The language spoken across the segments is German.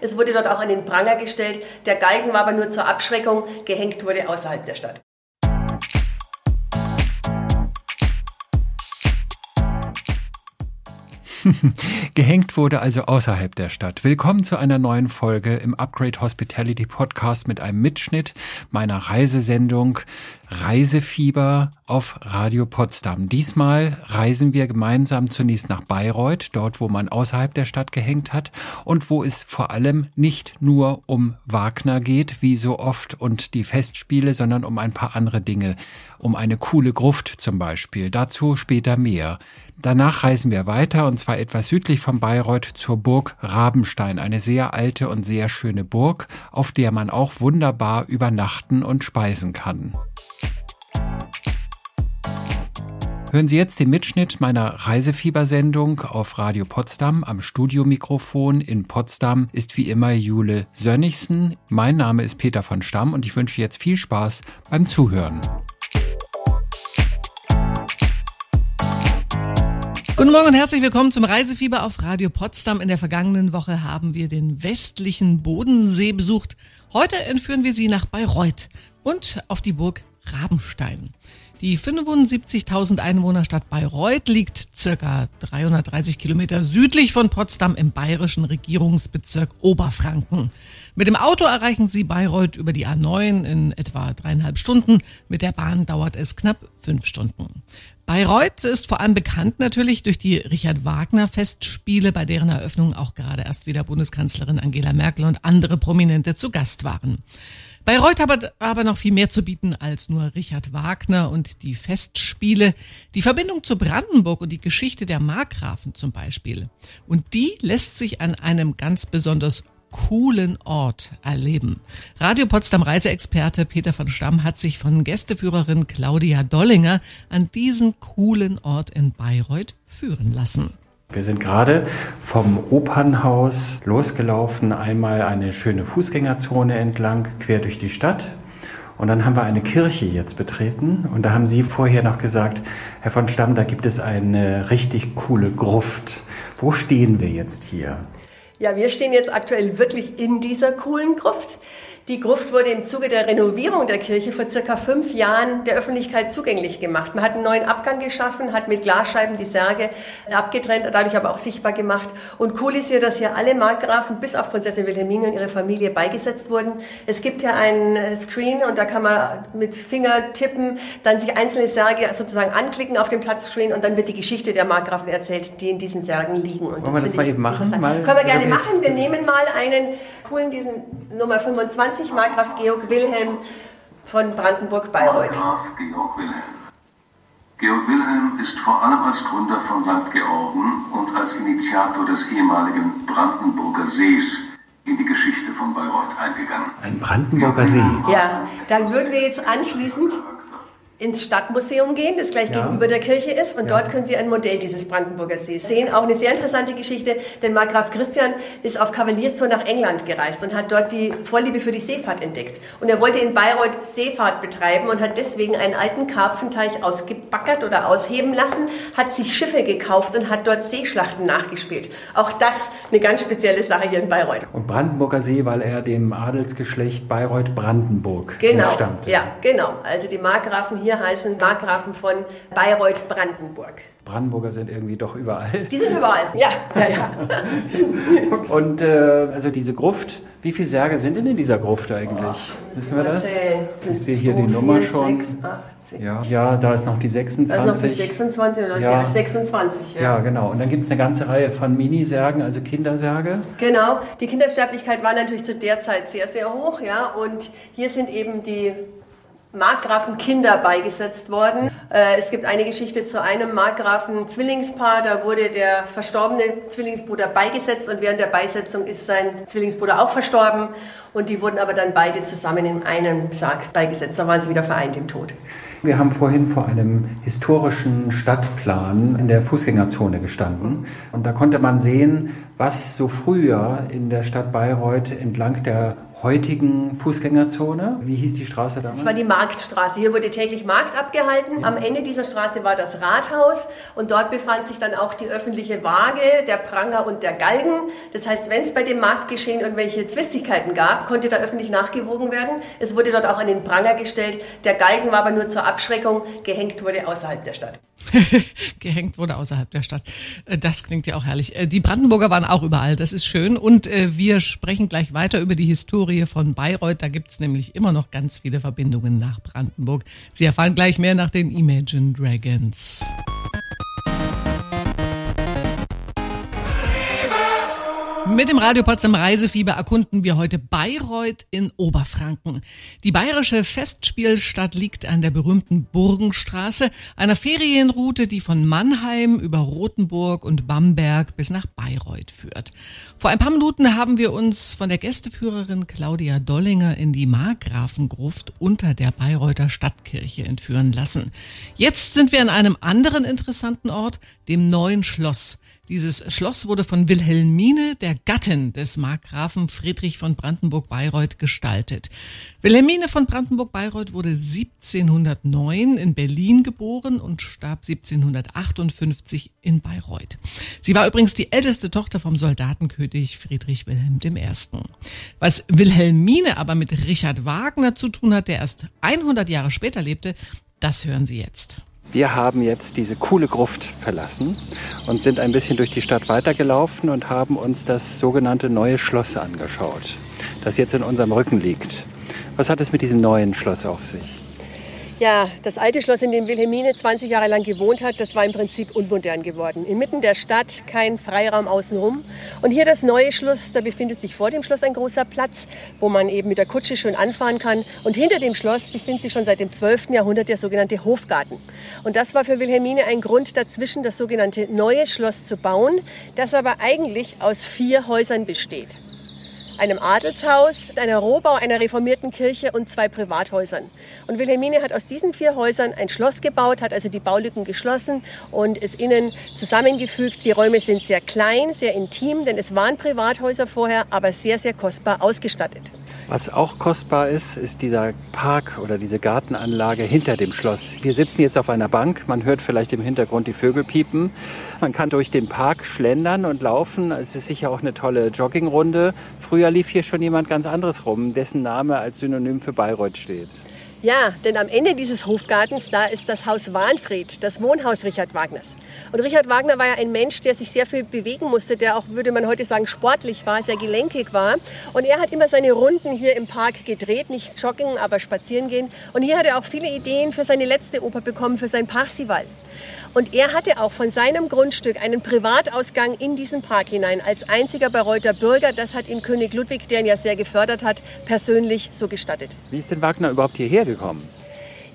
Es wurde dort auch an den Pranger gestellt. Der Galgen war aber nur zur Abschreckung. Gehängt wurde außerhalb der Stadt. Gehängt wurde also außerhalb der Stadt. Willkommen zu einer neuen Folge im Upgrade Hospitality Podcast mit einem Mitschnitt meiner Reisesendung Reisefieber auf Radio Potsdam. Diesmal reisen wir gemeinsam zunächst nach Bayreuth, dort wo man außerhalb der Stadt gehängt hat und wo es vor allem nicht nur um Wagner geht, wie so oft und die Festspiele, sondern um ein paar andere Dinge, um eine coole Gruft zum Beispiel. Dazu später mehr. Danach reisen wir weiter und zwar etwas südlich von Bayreuth zur Burg Rabenstein, eine sehr alte und sehr schöne Burg, auf der man auch wunderbar übernachten und speisen kann. Hören Sie jetzt den Mitschnitt meiner Reisefiebersendung auf Radio Potsdam. Am Studiomikrofon in Potsdam ist wie immer Jule Sönnigsen. Mein Name ist Peter von Stamm und ich wünsche jetzt viel Spaß beim Zuhören. Guten Morgen und herzlich willkommen zum Reisefieber auf Radio Potsdam. In der vergangenen Woche haben wir den westlichen Bodensee besucht. Heute entführen wir Sie nach Bayreuth und auf die Burg Rabenstein. Die 75.000 Einwohnerstadt Bayreuth liegt circa 330 Kilometer südlich von Potsdam im bayerischen Regierungsbezirk Oberfranken. Mit dem Auto erreichen Sie Bayreuth über die A9 in etwa dreieinhalb Stunden. Mit der Bahn dauert es knapp fünf Stunden. Bayreuth ist vor allem bekannt natürlich durch die Richard Wagner Festspiele, bei deren Eröffnung auch gerade erst wieder Bundeskanzlerin Angela Merkel und andere Prominente zu Gast waren. Bayreuth hat aber noch viel mehr zu bieten als nur Richard Wagner und die Festspiele. Die Verbindung zu Brandenburg und die Geschichte der Markgrafen zum Beispiel. Und die lässt sich an einem ganz besonders coolen Ort erleben. Radio Potsdam Reiseexperte Peter von Stamm hat sich von Gästeführerin Claudia Dollinger an diesen coolen Ort in Bayreuth führen lassen. Wir sind gerade vom Opernhaus losgelaufen, einmal eine schöne Fußgängerzone entlang, quer durch die Stadt. Und dann haben wir eine Kirche jetzt betreten. Und da haben Sie vorher noch gesagt, Herr von Stamm, da gibt es eine richtig coole Gruft. Wo stehen wir jetzt hier? Ja, wir stehen jetzt aktuell wirklich in dieser coolen Gruft. Die Gruft wurde im Zuge der Renovierung der Kirche vor circa fünf Jahren der Öffentlichkeit zugänglich gemacht. Man hat einen neuen Abgang geschaffen, hat mit Glasscheiben die Särge abgetrennt, dadurch aber auch sichtbar gemacht. Und cool ist hier, dass hier alle Markgrafen bis auf Prinzessin Wilhelmine und ihre Familie beigesetzt wurden. Es gibt hier einen Screen und da kann man mit Finger tippen, dann sich einzelne Särge sozusagen anklicken auf dem Touchscreen und dann wird die Geschichte der Markgrafen erzählt, die in diesen Särgen liegen. Und Wollen wir das mal eben machen? Mal, Können wir gerne machen. Wir nehmen mal einen coolen, diesen Nummer 25 1920 Markgraf Georg Wilhelm von Brandenburg-Bayreuth. Markgraf Georg Wilhelm. Georg Wilhelm ist vor allem als Gründer von St. Georgen und als Initiator des ehemaligen Brandenburger Sees in die Geschichte von Bayreuth eingegangen. Ein Brandenburger See. Ja, dann würden wir jetzt anschließend ins Stadtmuseum gehen, das gleich ja. gegenüber der Kirche ist. Und ja. dort können Sie ein Modell dieses Brandenburger Sees sehen. Auch eine sehr interessante Geschichte, denn Markgraf Christian ist auf Kavalierstour nach England gereist und hat dort die Vorliebe für die Seefahrt entdeckt. Und er wollte in Bayreuth Seefahrt betreiben und hat deswegen einen alten Karpfenteich ausgebackert oder ausheben lassen, hat sich Schiffe gekauft und hat dort Seeschlachten nachgespielt. Auch das eine ganz spezielle Sache hier in Bayreuth. Und Brandenburger See, weil er dem Adelsgeschlecht Bayreuth-Brandenburg genau. entstammte. Ja, genau. Also die Markgrafen hier hier heißen Markgrafen von Bayreuth-Brandenburg. Brandenburger sind irgendwie doch überall. Die sind überall, ja. ja, ja. Und äh, also diese Gruft, wie viele Särge sind denn in dieser Gruft eigentlich? Oh, Wissen wir das? Ich sehe hier 2, die Nummer 4, schon. 6, 8, ja, ja, da ist noch die 26. Da ist noch die 26 oder ja. 26. Ja. ja, genau. Und dann gibt es eine ganze Reihe von Minisärgen, also Kindersärge. Genau. Die Kindersterblichkeit war natürlich zu der Zeit sehr, sehr hoch. Ja. Und hier sind eben die Markgrafen Kinder beigesetzt worden. Äh, es gibt eine Geschichte zu einem Markgrafen Zwillingspaar, da wurde der verstorbene Zwillingsbruder beigesetzt und während der Beisetzung ist sein Zwillingsbruder auch verstorben und die wurden aber dann beide zusammen in einem Sarg beigesetzt. Da waren sie wieder vereint im Tod. Wir haben vorhin vor einem historischen Stadtplan in der Fußgängerzone gestanden und da konnte man sehen, was so früher in der Stadt Bayreuth entlang der heutigen Fußgängerzone. Wie hieß die Straße damals? Das war die Marktstraße. Hier wurde täglich Markt abgehalten. Am Ende dieser Straße war das Rathaus und dort befand sich dann auch die öffentliche Waage, der Pranger und der Galgen. Das heißt, wenn es bei dem Marktgeschehen irgendwelche Zwistigkeiten gab, konnte da öffentlich nachgewogen werden. Es wurde dort auch an den Pranger gestellt. Der Galgen war aber nur zur Abschreckung. Gehängt wurde außerhalb der Stadt. Gehängt wurde außerhalb der Stadt. Äh, das klingt ja auch herrlich. Äh, die Brandenburger waren auch überall. Das ist schön. Und äh, wir sprechen gleich weiter über die Historie von Bayreuth. Da gibt es nämlich immer noch ganz viele Verbindungen nach Brandenburg. Sie erfahren gleich mehr nach den Imagine Dragons. Mit dem Radio Potsdam Reisefieber erkunden wir heute Bayreuth in Oberfranken. Die bayerische Festspielstadt liegt an der berühmten Burgenstraße, einer Ferienroute, die von Mannheim über Rothenburg und Bamberg bis nach Bayreuth führt. Vor ein paar Minuten haben wir uns von der Gästeführerin Claudia Dollinger in die Markgrafengruft unter der Bayreuther Stadtkirche entführen lassen. Jetzt sind wir an einem anderen interessanten Ort, dem Neuen Schloss. Dieses Schloss wurde von Wilhelmine, der Gattin des Markgrafen Friedrich von Brandenburg-Bayreuth, gestaltet. Wilhelmine von Brandenburg-Bayreuth wurde 1709 in Berlin geboren und starb 1758 in Bayreuth. Sie war übrigens die älteste Tochter vom Soldatenkönig Friedrich Wilhelm I. Was Wilhelmine aber mit Richard Wagner zu tun hat, der erst 100 Jahre später lebte, das hören Sie jetzt. Wir haben jetzt diese coole Gruft verlassen und sind ein bisschen durch die Stadt weitergelaufen und haben uns das sogenannte neue Schloss angeschaut, das jetzt in unserem Rücken liegt. Was hat es mit diesem neuen Schloss auf sich? Ja, das alte Schloss, in dem Wilhelmine 20 Jahre lang gewohnt hat, das war im Prinzip unmodern geworden. Inmitten der Stadt kein Freiraum außenrum. Und hier das neue Schloss, da befindet sich vor dem Schloss ein großer Platz, wo man eben mit der Kutsche schön anfahren kann. Und hinter dem Schloss befindet sich schon seit dem 12. Jahrhundert der sogenannte Hofgarten. Und das war für Wilhelmine ein Grund dazwischen, das sogenannte neue Schloss zu bauen, das aber eigentlich aus vier Häusern besteht einem Adelshaus, einer Rohbau einer reformierten Kirche und zwei Privathäusern. Und Wilhelmine hat aus diesen vier Häusern ein Schloss gebaut, hat also die Baulücken geschlossen und es innen zusammengefügt. Die Räume sind sehr klein, sehr intim, denn es waren Privathäuser vorher, aber sehr, sehr kostbar ausgestattet. Was auch kostbar ist, ist dieser Park oder diese Gartenanlage hinter dem Schloss. Wir sitzen jetzt auf einer Bank, man hört vielleicht im Hintergrund die Vögel piepen. Man kann durch den Park schlendern und laufen. Es ist sicher auch eine tolle Joggingrunde. Früher lief hier schon jemand ganz anderes rum, dessen Name als Synonym für Bayreuth steht. Ja, denn am Ende dieses Hofgartens, da ist das Haus Warnfried, das Wohnhaus Richard Wagners. Und Richard Wagner war ja ein Mensch, der sich sehr viel bewegen musste, der auch, würde man heute sagen, sportlich war, sehr gelenkig war. Und er hat immer seine Runden hier im Park gedreht, nicht joggen, aber spazieren gehen. Und hier hat er auch viele Ideen für seine letzte Oper bekommen, für sein Parsival. Und er hatte auch von seinem Grundstück einen Privatausgang in diesen Park hinein als einziger Bayreuther Bürger. Das hat ihm König Ludwig, der ihn ja sehr gefördert hat, persönlich so gestattet. Wie ist denn Wagner überhaupt hierher gekommen?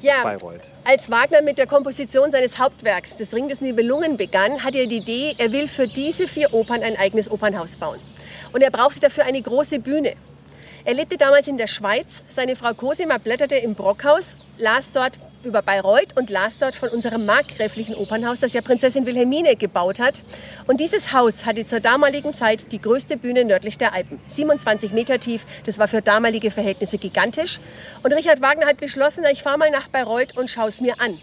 Ja, Bayreuth. als Wagner mit der Komposition seines Hauptwerks, des Ring des Nibelungen, begann, hatte er die Idee, er will für diese vier Opern ein eigenes Opernhaus bauen. Und er brauchte dafür eine große Bühne. Er lebte damals in der Schweiz. Seine Frau Cosima blätterte im Brockhaus, las dort über Bayreuth und las dort von unserem markgräflichen Opernhaus, das ja Prinzessin Wilhelmine gebaut hat. Und dieses Haus hatte zur damaligen Zeit die größte Bühne nördlich der Alpen. 27 Meter tief, das war für damalige Verhältnisse gigantisch. Und Richard Wagner hat beschlossen, ich fahre mal nach Bayreuth und schaue es mir an.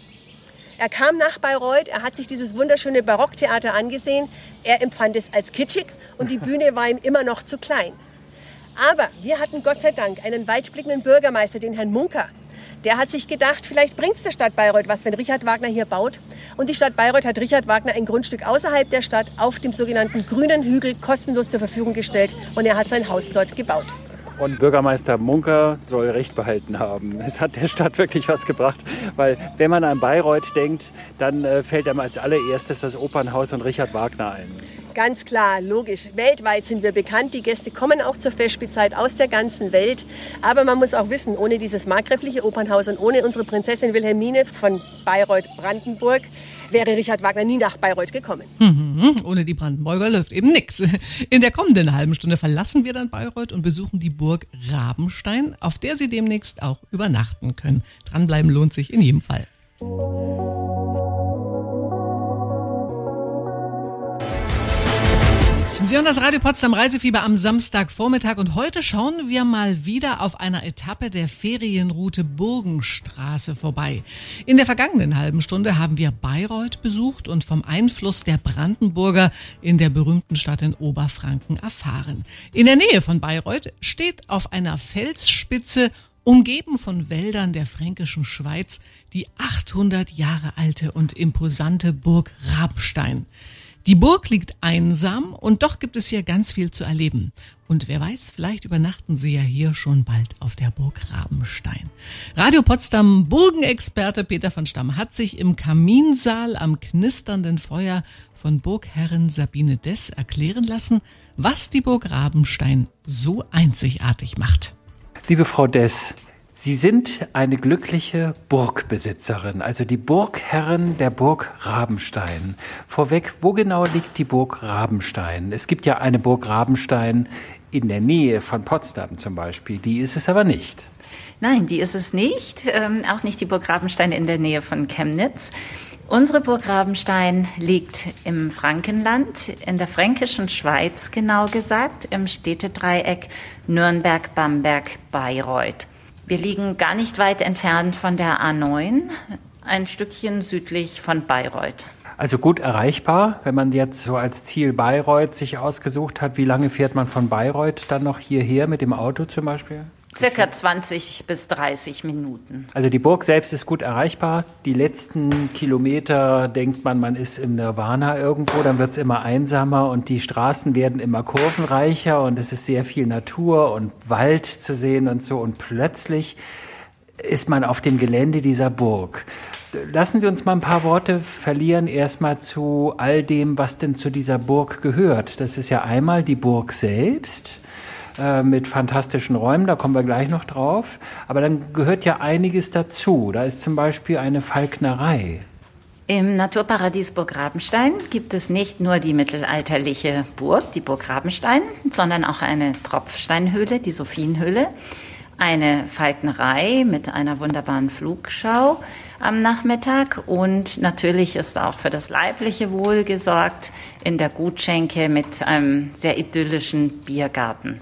Er kam nach Bayreuth, er hat sich dieses wunderschöne Barocktheater angesehen. Er empfand es als kitschig und die Bühne war ihm immer noch zu klein. Aber wir hatten Gott sei Dank einen weitblickenden Bürgermeister, den Herrn Munker. Der hat sich gedacht, vielleicht bringt es der Stadt Bayreuth was, wenn Richard Wagner hier baut. Und die Stadt Bayreuth hat Richard Wagner ein Grundstück außerhalb der Stadt auf dem sogenannten Grünen Hügel kostenlos zur Verfügung gestellt und er hat sein Haus dort gebaut. Und Bürgermeister Munker soll Recht behalten haben. Es hat der Stadt wirklich was gebracht, weil wenn man an Bayreuth denkt, dann äh, fällt einem als allererstes das Opernhaus und Richard Wagner ein. Ganz klar, logisch. Weltweit sind wir bekannt. Die Gäste kommen auch zur Festspielzeit aus der ganzen Welt. Aber man muss auch wissen, ohne dieses markgräfliche Opernhaus und ohne unsere Prinzessin Wilhelmine von Bayreuth-Brandenburg wäre Richard Wagner nie nach Bayreuth gekommen. Mhm, ohne die Brandenburger läuft eben nichts. In der kommenden halben Stunde verlassen wir dann Bayreuth und besuchen die Burg Rabenstein, auf der Sie demnächst auch übernachten können. Dranbleiben lohnt sich in jedem Fall. Sie hören das Radio Potsdam Reisefieber am Samstagvormittag und heute schauen wir mal wieder auf einer Etappe der Ferienroute Burgenstraße vorbei. In der vergangenen halben Stunde haben wir Bayreuth besucht und vom Einfluss der Brandenburger in der berühmten Stadt in Oberfranken erfahren. In der Nähe von Bayreuth steht auf einer Felsspitze Umgeben von Wäldern der fränkischen Schweiz die 800 Jahre alte und imposante Burg Rabstein. Die Burg liegt einsam und doch gibt es hier ganz viel zu erleben. Und wer weiß, vielleicht übernachten Sie ja hier schon bald auf der Burg Rabenstein. Radio Potsdam Burgenexperte Peter von Stamm hat sich im Kaminsaal am knisternden Feuer von Burgherrin Sabine Dess erklären lassen, was die Burg Rabenstein so einzigartig macht. Liebe Frau Dess, Sie sind eine glückliche Burgbesitzerin, also die Burgherrin der Burg Rabenstein. Vorweg, wo genau liegt die Burg Rabenstein? Es gibt ja eine Burg Rabenstein in der Nähe von Potsdam zum Beispiel. Die ist es aber nicht. Nein, die ist es nicht. Ähm, auch nicht die Burg Rabenstein in der Nähe von Chemnitz. Unsere Burg Rabenstein liegt im Frankenland, in der fränkischen Schweiz genau gesagt, im Städtedreieck Nürnberg, Bamberg, Bayreuth. Wir liegen gar nicht weit entfernt von der A9, ein Stückchen südlich von Bayreuth. Also gut erreichbar, wenn man jetzt so als Ziel Bayreuth sich ausgesucht hat. Wie lange fährt man von Bayreuth dann noch hierher mit dem Auto zum Beispiel? Circa 20 bis 30 Minuten. Also die Burg selbst ist gut erreichbar. Die letzten Kilometer denkt man, man ist im Nirvana irgendwo, dann wird es immer einsamer und die Straßen werden immer kurvenreicher und es ist sehr viel Natur und Wald zu sehen und so. Und plötzlich ist man auf dem Gelände dieser Burg. Lassen Sie uns mal ein paar Worte verlieren, erstmal zu all dem, was denn zu dieser Burg gehört. Das ist ja einmal die Burg selbst äh, mit fantastischen Räumen, da kommen wir gleich noch drauf. Aber dann gehört ja einiges dazu. Da ist zum Beispiel eine Falknerei. Im Naturparadies Burg Rabenstein gibt es nicht nur die mittelalterliche Burg, die Burg Rabenstein, sondern auch eine Tropfsteinhöhle, die Sophienhöhle, eine Falknerei mit einer wunderbaren Flugschau am Nachmittag und natürlich ist auch für das leibliche Wohl gesorgt in der Gutschenke mit einem sehr idyllischen Biergarten.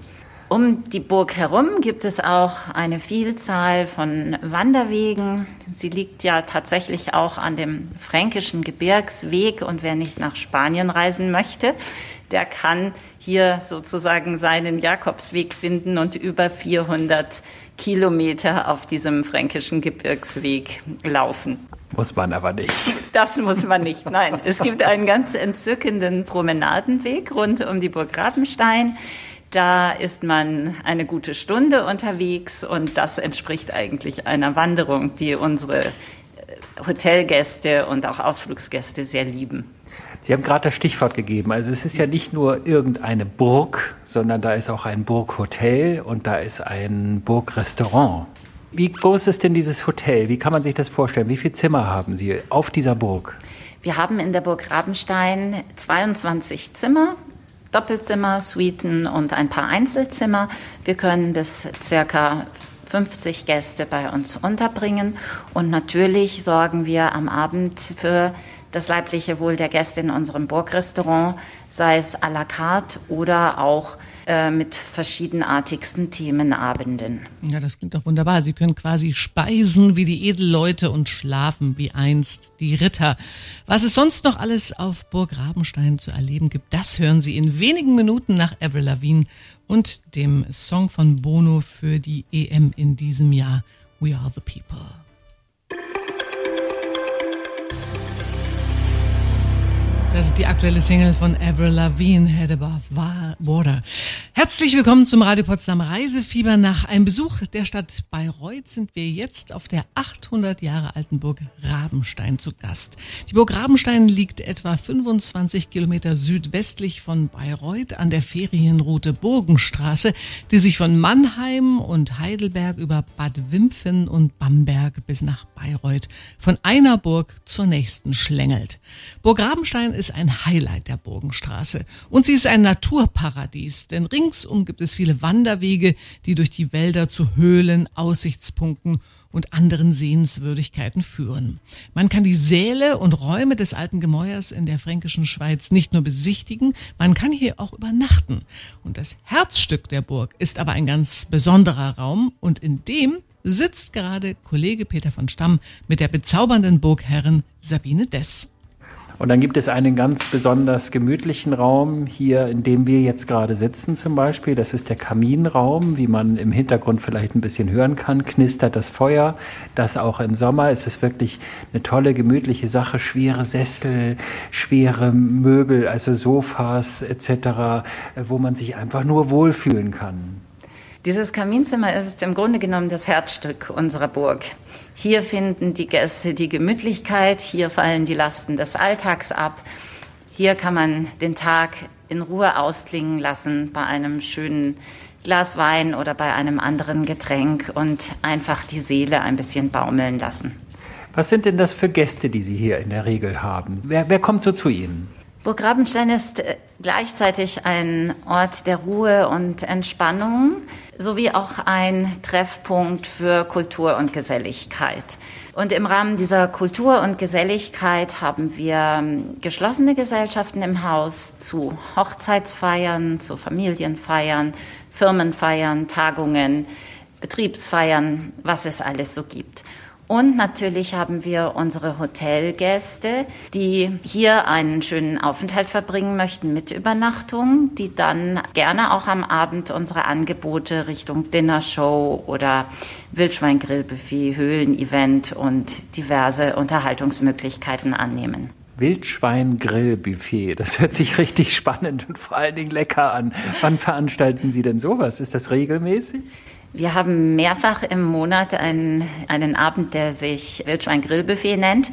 Um die Burg herum gibt es auch eine Vielzahl von Wanderwegen. Sie liegt ja tatsächlich auch an dem fränkischen Gebirgsweg und wer nicht nach Spanien reisen möchte, der kann hier sozusagen seinen Jakobsweg finden und über 400 Kilometer auf diesem fränkischen Gebirgsweg laufen. Muss man aber nicht. Das muss man nicht, nein. Es gibt einen ganz entzückenden Promenadenweg rund um die Burg Rabenstein. Da ist man eine gute Stunde unterwegs und das entspricht eigentlich einer Wanderung, die unsere äh, Hotelgäste und auch Ausflugsgäste sehr lieben. Sie haben gerade das Stichwort gegeben. Also es ist ja nicht nur irgendeine Burg, sondern da ist auch ein Burghotel und da ist ein Burgrestaurant. Wie groß ist denn dieses Hotel? Wie kann man sich das vorstellen? Wie viele Zimmer haben Sie auf dieser Burg? Wir haben in der Burg Rabenstein 22 Zimmer Doppelzimmer, Suiten und ein paar Einzelzimmer. Wir können bis circa 50 Gäste bei uns unterbringen. Und natürlich sorgen wir am Abend für das leibliche Wohl der Gäste in unserem Burgrestaurant, sei es à la carte oder auch äh, mit verschiedenartigsten Themenabenden. Ja, das klingt doch wunderbar. Sie können quasi speisen wie die Edelleute und schlafen wie einst die Ritter. Was es sonst noch alles auf Burg Rabenstein zu erleben gibt, das hören Sie in wenigen Minuten nach Avril Lavigne und dem Song von Bono für die EM in diesem Jahr. We are the people. Das ist die aktuelle Single von Avril Lavigne, Head Above Water. Herzlich willkommen zum Radio Potsdam Reisefieber. Nach einem Besuch der Stadt Bayreuth sind wir jetzt auf der 800 Jahre alten Burg Rabenstein zu Gast. Die Burg Rabenstein liegt etwa 25 Kilometer südwestlich von Bayreuth an der Ferienroute Burgenstraße, die sich von Mannheim und Heidelberg über Bad Wimpfen und Bamberg bis nach Bayreuth von einer Burg zur nächsten schlängelt. Burg Rabenstein ist ein Highlight der Burgenstraße. Und sie ist ein Naturparadies, denn ringsum gibt es viele Wanderwege, die durch die Wälder zu Höhlen, Aussichtspunkten und anderen Sehenswürdigkeiten führen. Man kann die Säle und Räume des alten Gemäuers in der fränkischen Schweiz nicht nur besichtigen, man kann hier auch übernachten. Und das Herzstück der Burg ist aber ein ganz besonderer Raum und in dem sitzt gerade Kollege Peter von Stamm mit der bezaubernden Burgherrin Sabine Dess. Und dann gibt es einen ganz besonders gemütlichen Raum hier, in dem wir jetzt gerade sitzen zum Beispiel. Das ist der Kaminraum, wie man im Hintergrund vielleicht ein bisschen hören kann, knistert das Feuer. Das auch im Sommer. Es ist wirklich eine tolle, gemütliche Sache. Schwere Sessel, schwere Möbel, also Sofas etc., wo man sich einfach nur wohlfühlen kann. Dieses Kaminzimmer ist im Grunde genommen das Herzstück unserer Burg. Hier finden die Gäste die Gemütlichkeit, hier fallen die Lasten des Alltags ab. Hier kann man den Tag in Ruhe ausklingen lassen bei einem schönen Glas Wein oder bei einem anderen Getränk und einfach die Seele ein bisschen baumeln lassen. Was sind denn das für Gäste, die Sie hier in der Regel haben? Wer, wer kommt so zu Ihnen? Burg Rabenstein ist äh, gleichzeitig ein Ort der Ruhe und Entspannung sowie auch ein Treffpunkt für Kultur und Geselligkeit. Und im Rahmen dieser Kultur und Geselligkeit haben wir ähm, geschlossene Gesellschaften im Haus zu Hochzeitsfeiern, zu Familienfeiern, Firmenfeiern, Tagungen, Betriebsfeiern, was es alles so gibt. Und natürlich haben wir unsere Hotelgäste, die hier einen schönen Aufenthalt verbringen möchten mit Übernachtung, die dann gerne auch am Abend unsere Angebote Richtung Dinnershow oder Wildschweingrillbuffet, Höhlenevent und diverse Unterhaltungsmöglichkeiten annehmen. Wildschwein-Grillbuffet. Das hört sich richtig spannend und vor allen Dingen lecker an. Wann veranstalten Sie denn sowas? Ist das regelmäßig? Wir haben mehrfach im Monat einen, einen Abend, der sich Wildschwein-Grillbuffet nennt.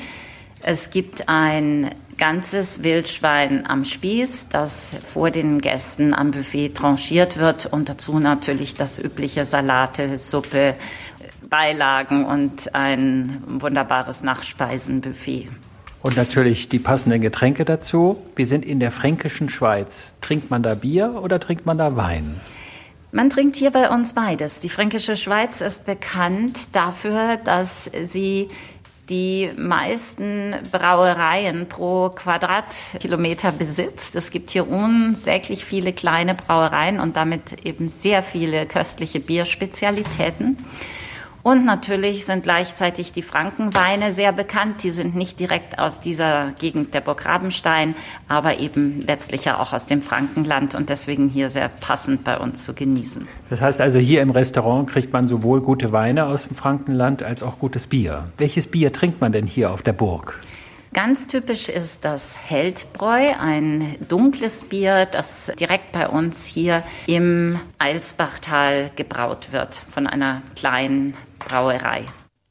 Es gibt ein ganzes Wildschwein am Spieß, das vor den Gästen am Buffet tranchiert wird und dazu natürlich das übliche Salate, Suppe, Beilagen und ein wunderbares Nachspeisenbuffet. Und natürlich die passenden Getränke dazu. Wir sind in der fränkischen Schweiz. Trinkt man da Bier oder trinkt man da Wein? Man trinkt hier bei uns beides. Die Fränkische Schweiz ist bekannt dafür, dass sie die meisten Brauereien pro Quadratkilometer besitzt. Es gibt hier unsäglich viele kleine Brauereien und damit eben sehr viele köstliche Bierspezialitäten. Und natürlich sind gleichzeitig die Frankenweine sehr bekannt. Die sind nicht direkt aus dieser Gegend der Burg Rabenstein, aber eben letztlich ja auch aus dem Frankenland und deswegen hier sehr passend bei uns zu genießen. Das heißt also, hier im Restaurant kriegt man sowohl gute Weine aus dem Frankenland als auch gutes Bier. Welches Bier trinkt man denn hier auf der Burg? Ganz typisch ist das Heldbräu, ein dunkles Bier, das direkt bei uns hier im Eilsbachtal gebraut wird von einer kleinen Brauerei.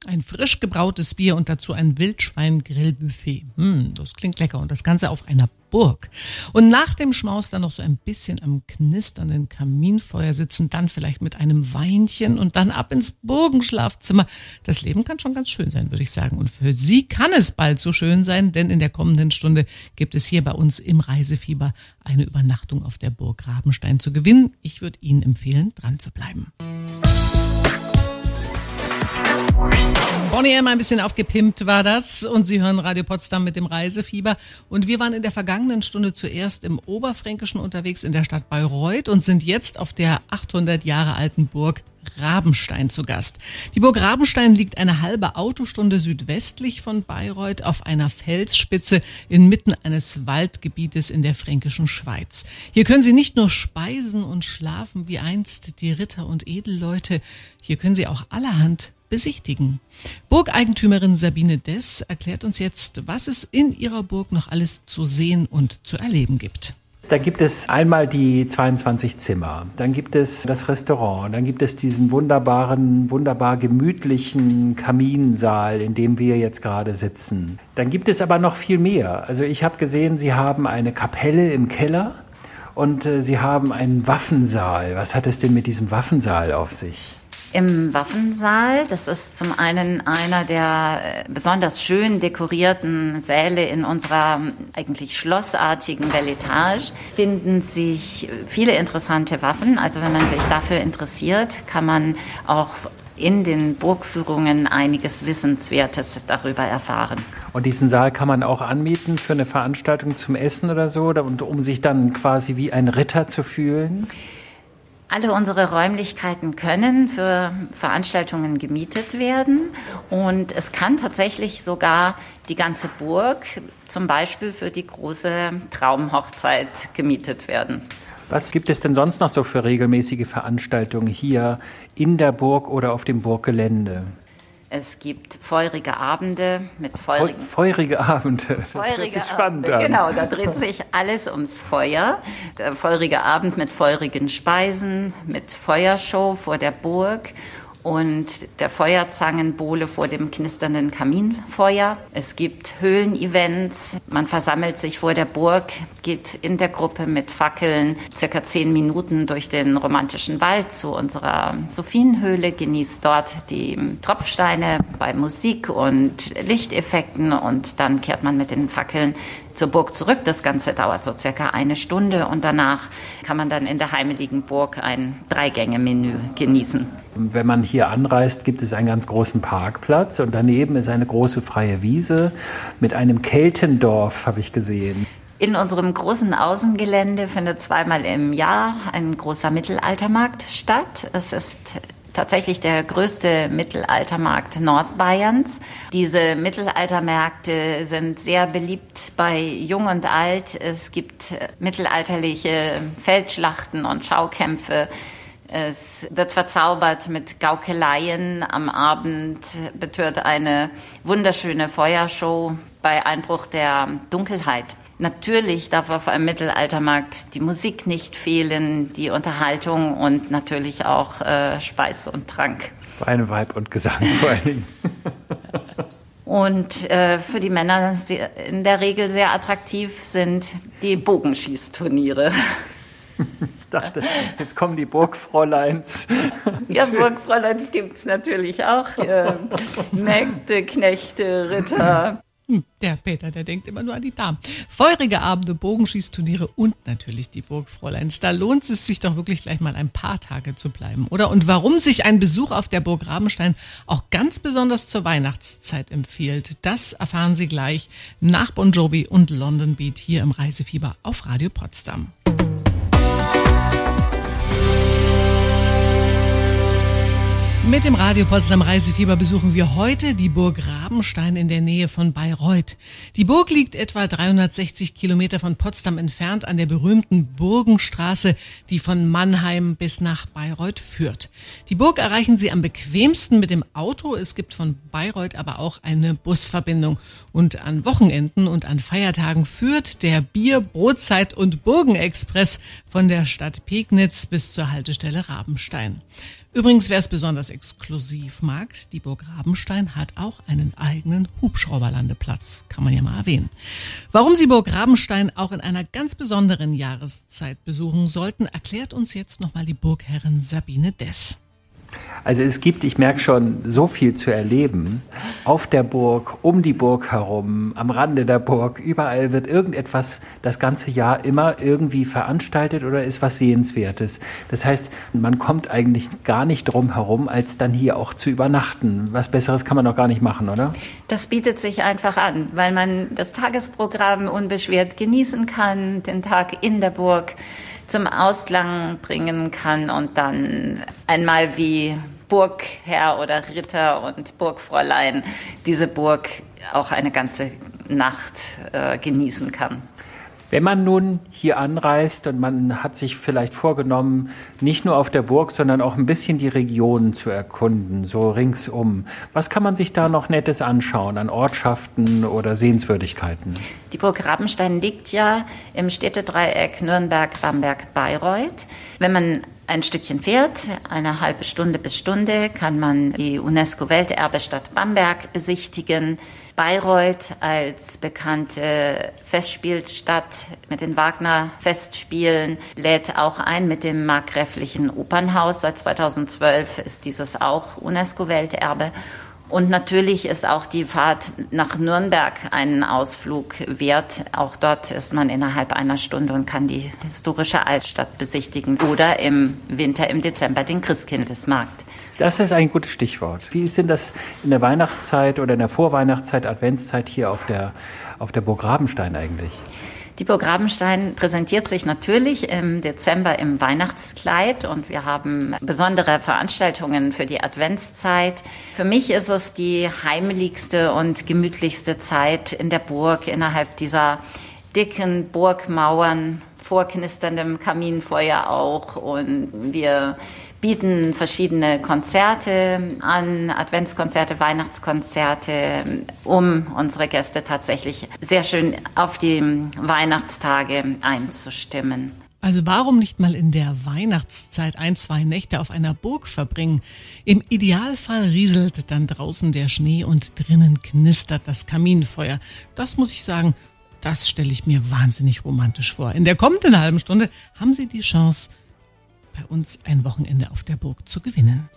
Ein frisch gebrautes Bier und dazu ein Wildschwein-Grillbuffet. Hm, das klingt lecker und das Ganze auf einer Burg. Und nach dem Schmaus dann noch so ein bisschen am knisternden Kaminfeuer sitzen, dann vielleicht mit einem Weinchen und dann ab ins Burgenschlafzimmer. Das Leben kann schon ganz schön sein, würde ich sagen. Und für Sie kann es bald so schön sein, denn in der kommenden Stunde gibt es hier bei uns im Reisefieber eine Übernachtung auf der Burg Rabenstein zu gewinnen. Ich würde Ihnen empfehlen, dran zu bleiben. Bonnie M. ein bisschen aufgepimpt war das und Sie hören Radio Potsdam mit dem Reisefieber und wir waren in der vergangenen Stunde zuerst im Oberfränkischen unterwegs in der Stadt Bayreuth und sind jetzt auf der 800 Jahre alten Burg Rabenstein zu Gast. Die Burg Rabenstein liegt eine halbe Autostunde südwestlich von Bayreuth auf einer Felsspitze inmitten eines Waldgebietes in der fränkischen Schweiz. Hier können Sie nicht nur speisen und schlafen wie einst die Ritter und Edelleute, hier können Sie auch allerhand besichtigen. Burgeigentümerin Sabine Dess erklärt uns jetzt, was es in ihrer Burg noch alles zu sehen und zu erleben gibt. Da gibt es einmal die 22 Zimmer, dann gibt es das Restaurant, dann gibt es diesen wunderbaren, wunderbar gemütlichen Kaminsaal, in dem wir jetzt gerade sitzen. Dann gibt es aber noch viel mehr. Also ich habe gesehen, Sie haben eine Kapelle im Keller und äh, Sie haben einen Waffensaal. Was hat es denn mit diesem Waffensaal auf sich? Im Waffensaal, das ist zum einen einer der äh, besonders schön dekorierten Säle in unserer eigentlich schlossartigen Belletage, finden sich viele interessante Waffen. Also wenn man sich dafür interessiert, kann man auch in den Burgführungen einiges Wissenswertes darüber erfahren. Und diesen Saal kann man auch anmieten für eine Veranstaltung zum Essen oder so, und um sich dann quasi wie ein Ritter zu fühlen? Alle unsere Räumlichkeiten können für Veranstaltungen gemietet werden und es kann tatsächlich sogar die ganze Burg zum Beispiel für die große Traumhochzeit gemietet werden. Was gibt es denn sonst noch so für regelmäßige Veranstaltungen hier in der Burg oder auf dem Burggelände? Es gibt feurige Abende mit feurigen. Feurige Abende. Das feurige hört sich spannend Abende. an. Genau, da dreht sich alles ums Feuer. Der feurige Abend mit feurigen Speisen, mit Feuershow vor der Burg und der Feuerzangenbowle vor dem knisternden Kaminfeuer. Es gibt Höhlenevents. Man versammelt sich vor der Burg, geht in der Gruppe mit Fackeln circa zehn Minuten durch den romantischen Wald zu unserer Sophienhöhle, genießt dort die Tropfsteine bei Musik und Lichteffekten und dann kehrt man mit den Fackeln zur Burg zurück. Das Ganze dauert so circa eine Stunde und danach kann man dann in der heimeligen Burg ein Dreigänge-Menü genießen. Wenn man hier anreist, gibt es einen ganz großen Parkplatz und daneben ist eine große freie Wiese mit einem Keltendorf, habe ich gesehen. In unserem großen Außengelände findet zweimal im Jahr ein großer Mittelaltermarkt statt. Es ist tatsächlich der größte Mittelaltermarkt Nordbayerns. Diese Mittelaltermärkte sind sehr beliebt bei Jung und Alt. Es gibt mittelalterliche Feldschlachten und Schaukämpfe. Es wird verzaubert mit Gaukeleien. Am Abend betört eine wunderschöne Feuershow bei Einbruch der Dunkelheit. Natürlich darf auf einem Mittelaltermarkt die Musik nicht fehlen, die Unterhaltung und natürlich auch äh, Speis und Trank. Wein, Weib und Gesang vor allen Dingen. Und äh, für die Männer in der Regel sehr attraktiv sind die Bogenschießturniere. Ich dachte, jetzt kommen die Burgfräuleins. Ja, Burgfräuleins gibt es natürlich auch. Äh, Mägde, Knechte, Ritter. Hm, der Peter, der denkt immer nur an die Damen. Feurige Abende, Bogenschießturniere und natürlich die Burgfräuleins. Da lohnt es sich doch wirklich gleich mal ein paar Tage zu bleiben, oder? Und warum sich ein Besuch auf der Burg Rabenstein auch ganz besonders zur Weihnachtszeit empfiehlt, das erfahren Sie gleich nach Bon Jovi und London Beat hier im Reisefieber auf Radio Potsdam. Mit dem Radio Potsdam Reisefieber besuchen wir heute die Burg Rabenstein in der Nähe von Bayreuth. Die Burg liegt etwa 360 Kilometer von Potsdam entfernt an der berühmten Burgenstraße, die von Mannheim bis nach Bayreuth führt. Die Burg erreichen Sie am bequemsten mit dem Auto. Es gibt von Bayreuth aber auch eine Busverbindung. Und an Wochenenden und an Feiertagen führt der Bier, Brotzeit und Burgenexpress von der Stadt Pegnitz bis zur Haltestelle Rabenstein. Übrigens, wer es besonders exklusiv mag, die Burg Rabenstein hat auch einen eigenen Hubschrauberlandeplatz, kann man ja mal erwähnen. Warum Sie Burg Rabenstein auch in einer ganz besonderen Jahreszeit besuchen sollten, erklärt uns jetzt nochmal die Burgherrin Sabine Dess. Also es gibt, ich merke schon, so viel zu erleben. Auf der Burg, um die Burg herum, am Rande der Burg, überall wird irgendetwas das ganze Jahr immer irgendwie veranstaltet oder ist was Sehenswertes. Das heißt, man kommt eigentlich gar nicht drum herum, als dann hier auch zu übernachten. Was Besseres kann man doch gar nicht machen, oder? Das bietet sich einfach an, weil man das Tagesprogramm unbeschwert genießen kann, den Tag in der Burg zum Ausklang bringen kann und dann einmal wie Burgherr oder Ritter und Burgfräulein diese Burg auch eine ganze Nacht äh, genießen kann. Wenn man nun hier anreist und man hat sich vielleicht vorgenommen, nicht nur auf der Burg, sondern auch ein bisschen die Region zu erkunden, so ringsum, was kann man sich da noch Nettes anschauen an Ortschaften oder Sehenswürdigkeiten? Die Burg Rabenstein liegt ja im Städtedreieck Nürnberg, Bamberg, Bayreuth. Wenn man ein Stückchen fährt, eine halbe Stunde bis Stunde, kann man die UNESCO-Welterbestadt Bamberg besichtigen. Bayreuth als bekannte Festspielstadt mit den Wagner-Festspielen lädt auch ein mit dem markgräflichen Opernhaus. Seit 2012 ist dieses auch UNESCO-Welterbe. Und natürlich ist auch die Fahrt nach Nürnberg einen Ausflug wert. Auch dort ist man innerhalb einer Stunde und kann die historische Altstadt besichtigen oder im Winter, im Dezember den Christkindlesmarkt. Das ist ein gutes Stichwort. Wie ist denn das in der Weihnachtszeit oder in der Vorweihnachtszeit, Adventszeit hier auf der, auf der Burg Rabenstein eigentlich? Die Burg Rabenstein präsentiert sich natürlich im Dezember im Weihnachtskleid und wir haben besondere Veranstaltungen für die Adventszeit. Für mich ist es die heimlichste und gemütlichste Zeit in der Burg innerhalb dieser dicken Burgmauern, vorknisterndem Kaminfeuer auch und wir bieten verschiedene Konzerte an, Adventskonzerte, Weihnachtskonzerte, um unsere Gäste tatsächlich sehr schön auf die Weihnachtstage einzustimmen. Also warum nicht mal in der Weihnachtszeit ein, zwei Nächte auf einer Burg verbringen? Im Idealfall rieselt dann draußen der Schnee und drinnen knistert das Kaminfeuer. Das muss ich sagen, das stelle ich mir wahnsinnig romantisch vor. In der kommenden halben Stunde haben Sie die Chance, bei uns ein Wochenende auf der Burg zu gewinnen.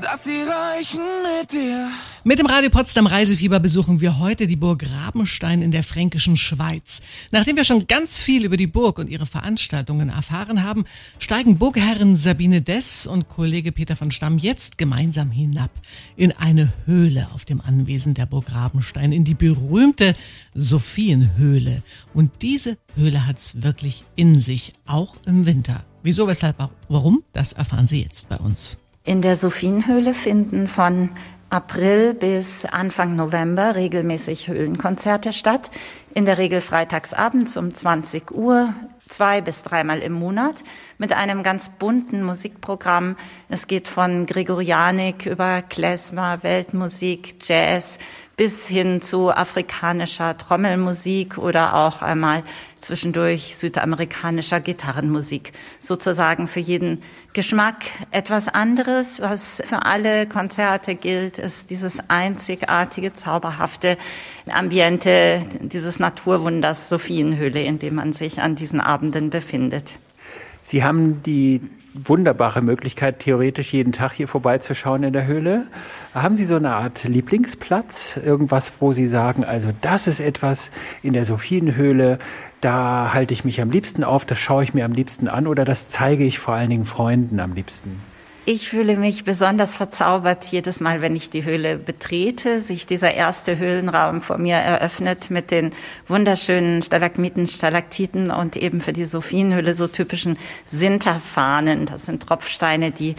Dass sie reichen mit dir. Mit dem Radio Potsdam Reisefieber besuchen wir heute die Burg Rabenstein in der fränkischen Schweiz. Nachdem wir schon ganz viel über die Burg und ihre Veranstaltungen erfahren haben, steigen Burgherrin Sabine Dess und Kollege Peter von Stamm jetzt gemeinsam hinab in eine Höhle auf dem Anwesen der Burg Rabenstein, in die berühmte Sophienhöhle. Und diese Höhle hat's wirklich in sich, auch im Winter. Wieso, weshalb, warum? Das erfahren Sie jetzt bei uns. In der Sophienhöhle finden von April bis Anfang November regelmäßig Höhlenkonzerte statt. In der Regel freitagsabends um 20 Uhr, zwei bis dreimal im Monat, mit einem ganz bunten Musikprogramm. Es geht von Gregorianik über Klezmer, Weltmusik, Jazz bis hin zu afrikanischer Trommelmusik oder auch einmal zwischendurch südamerikanischer Gitarrenmusik. Sozusagen für jeden Geschmack etwas anderes. Was für alle Konzerte gilt, ist dieses einzigartige, zauberhafte Ambiente dieses Naturwunders Sophienhöhle, in dem man sich an diesen Abenden befindet. Sie haben die wunderbare Möglichkeit, theoretisch jeden Tag hier vorbeizuschauen in der Höhle. Haben Sie so eine Art Lieblingsplatz? Irgendwas, wo Sie sagen, also das ist etwas in der Sophienhöhle, da halte ich mich am liebsten auf, das schaue ich mir am liebsten an oder das zeige ich vor allen Dingen Freunden am liebsten? Ich fühle mich besonders verzaubert jedes Mal, wenn ich die Höhle betrete, sich dieser erste Höhlenraum vor mir eröffnet mit den wunderschönen Stalagmiten, Stalaktiten und eben für die Sophienhöhle so typischen Sinterfahnen. Das sind Tropfsteine, die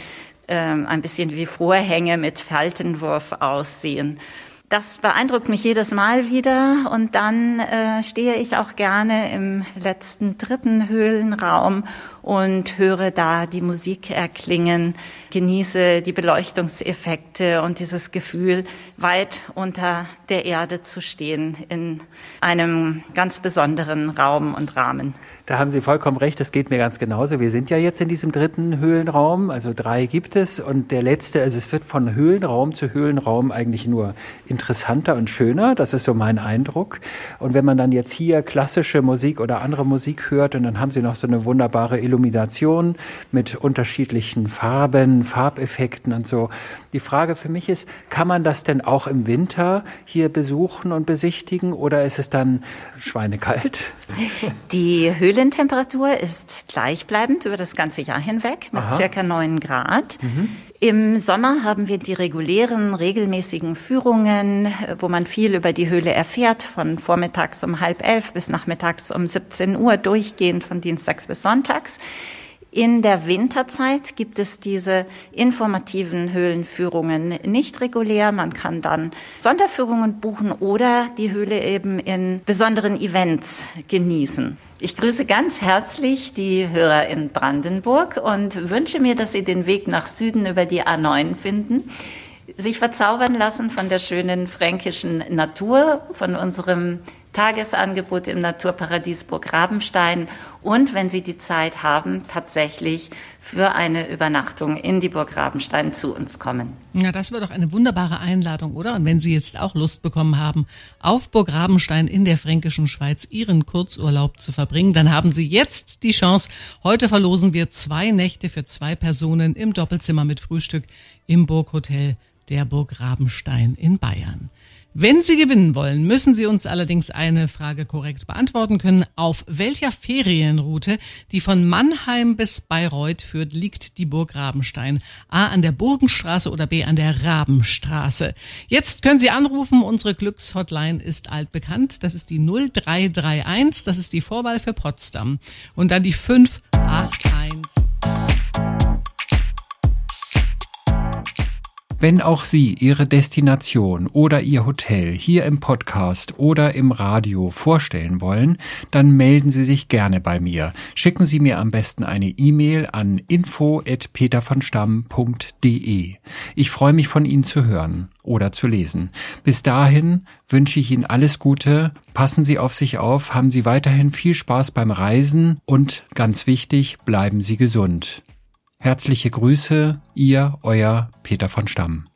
äh, ein bisschen wie Vorhänge mit Faltenwurf aussehen. Das beeindruckt mich jedes Mal wieder und dann äh, stehe ich auch gerne im letzten dritten Höhlenraum und höre da die Musik erklingen, genieße die Beleuchtungseffekte und dieses Gefühl, weit unter der Erde zu stehen in einem ganz besonderen Raum und Rahmen. Da haben Sie vollkommen recht, das geht mir ganz genauso. Wir sind ja jetzt in diesem dritten Höhlenraum, also drei gibt es und der letzte, also es wird von Höhlenraum zu Höhlenraum eigentlich nur interessanter und schöner, das ist so mein Eindruck. Und wenn man dann jetzt hier klassische Musik oder andere Musik hört und dann haben Sie noch so eine wunderbare Illumination mit unterschiedlichen Farben, Farbeffekten und so. Die Frage für mich ist, kann man das denn auch im Winter hier besuchen und besichtigen oder ist es dann schweinekalt? Die Höhlentemperatur ist gleichbleibend über das ganze Jahr hinweg mit Aha. circa 9 Grad. Mhm. Im Sommer haben wir die regulären, regelmäßigen Führungen, wo man viel über die Höhle erfährt, von vormittags um halb elf bis nachmittags um 17 Uhr, durchgehend von Dienstags bis Sonntags. In der Winterzeit gibt es diese informativen Höhlenführungen nicht regulär. Man kann dann Sonderführungen buchen oder die Höhle eben in besonderen Events genießen. Ich grüße ganz herzlich die Hörer in Brandenburg und wünsche mir, dass Sie den Weg nach Süden über die A9 finden, sich verzaubern lassen von der schönen fränkischen Natur, von unserem Tagesangebot im Naturparadies Burg Rabenstein und wenn Sie die Zeit haben, tatsächlich für eine Übernachtung in die Burg Rabenstein zu uns kommen. Ja, das wäre doch eine wunderbare Einladung, oder? Und wenn Sie jetzt auch Lust bekommen haben, auf Burg Rabenstein in der fränkischen Schweiz Ihren Kurzurlaub zu verbringen, dann haben Sie jetzt die Chance. Heute verlosen wir zwei Nächte für zwei Personen im Doppelzimmer mit Frühstück im Burghotel der Burg Rabenstein in Bayern. Wenn Sie gewinnen wollen, müssen Sie uns allerdings eine Frage korrekt beantworten können. Auf welcher Ferienroute, die von Mannheim bis Bayreuth führt, liegt die Burg Rabenstein? A an der Burgenstraße oder B an der Rabenstraße? Jetzt können Sie anrufen. Unsere Glückshotline ist altbekannt. Das ist die 0331. Das ist die Vorwahl für Potsdam. Und dann die 581. Wenn auch Sie Ihre Destination oder Ihr Hotel hier im Podcast oder im Radio vorstellen wollen, dann melden Sie sich gerne bei mir. Schicken Sie mir am besten eine E-Mail an info@petervonstamm.de. Ich freue mich von Ihnen zu hören oder zu lesen. Bis dahin wünsche ich Ihnen alles Gute, passen Sie auf sich auf, haben Sie weiterhin viel Spaß beim Reisen und ganz wichtig, bleiben Sie gesund. Herzliche Grüße, ihr, euer Peter von Stamm.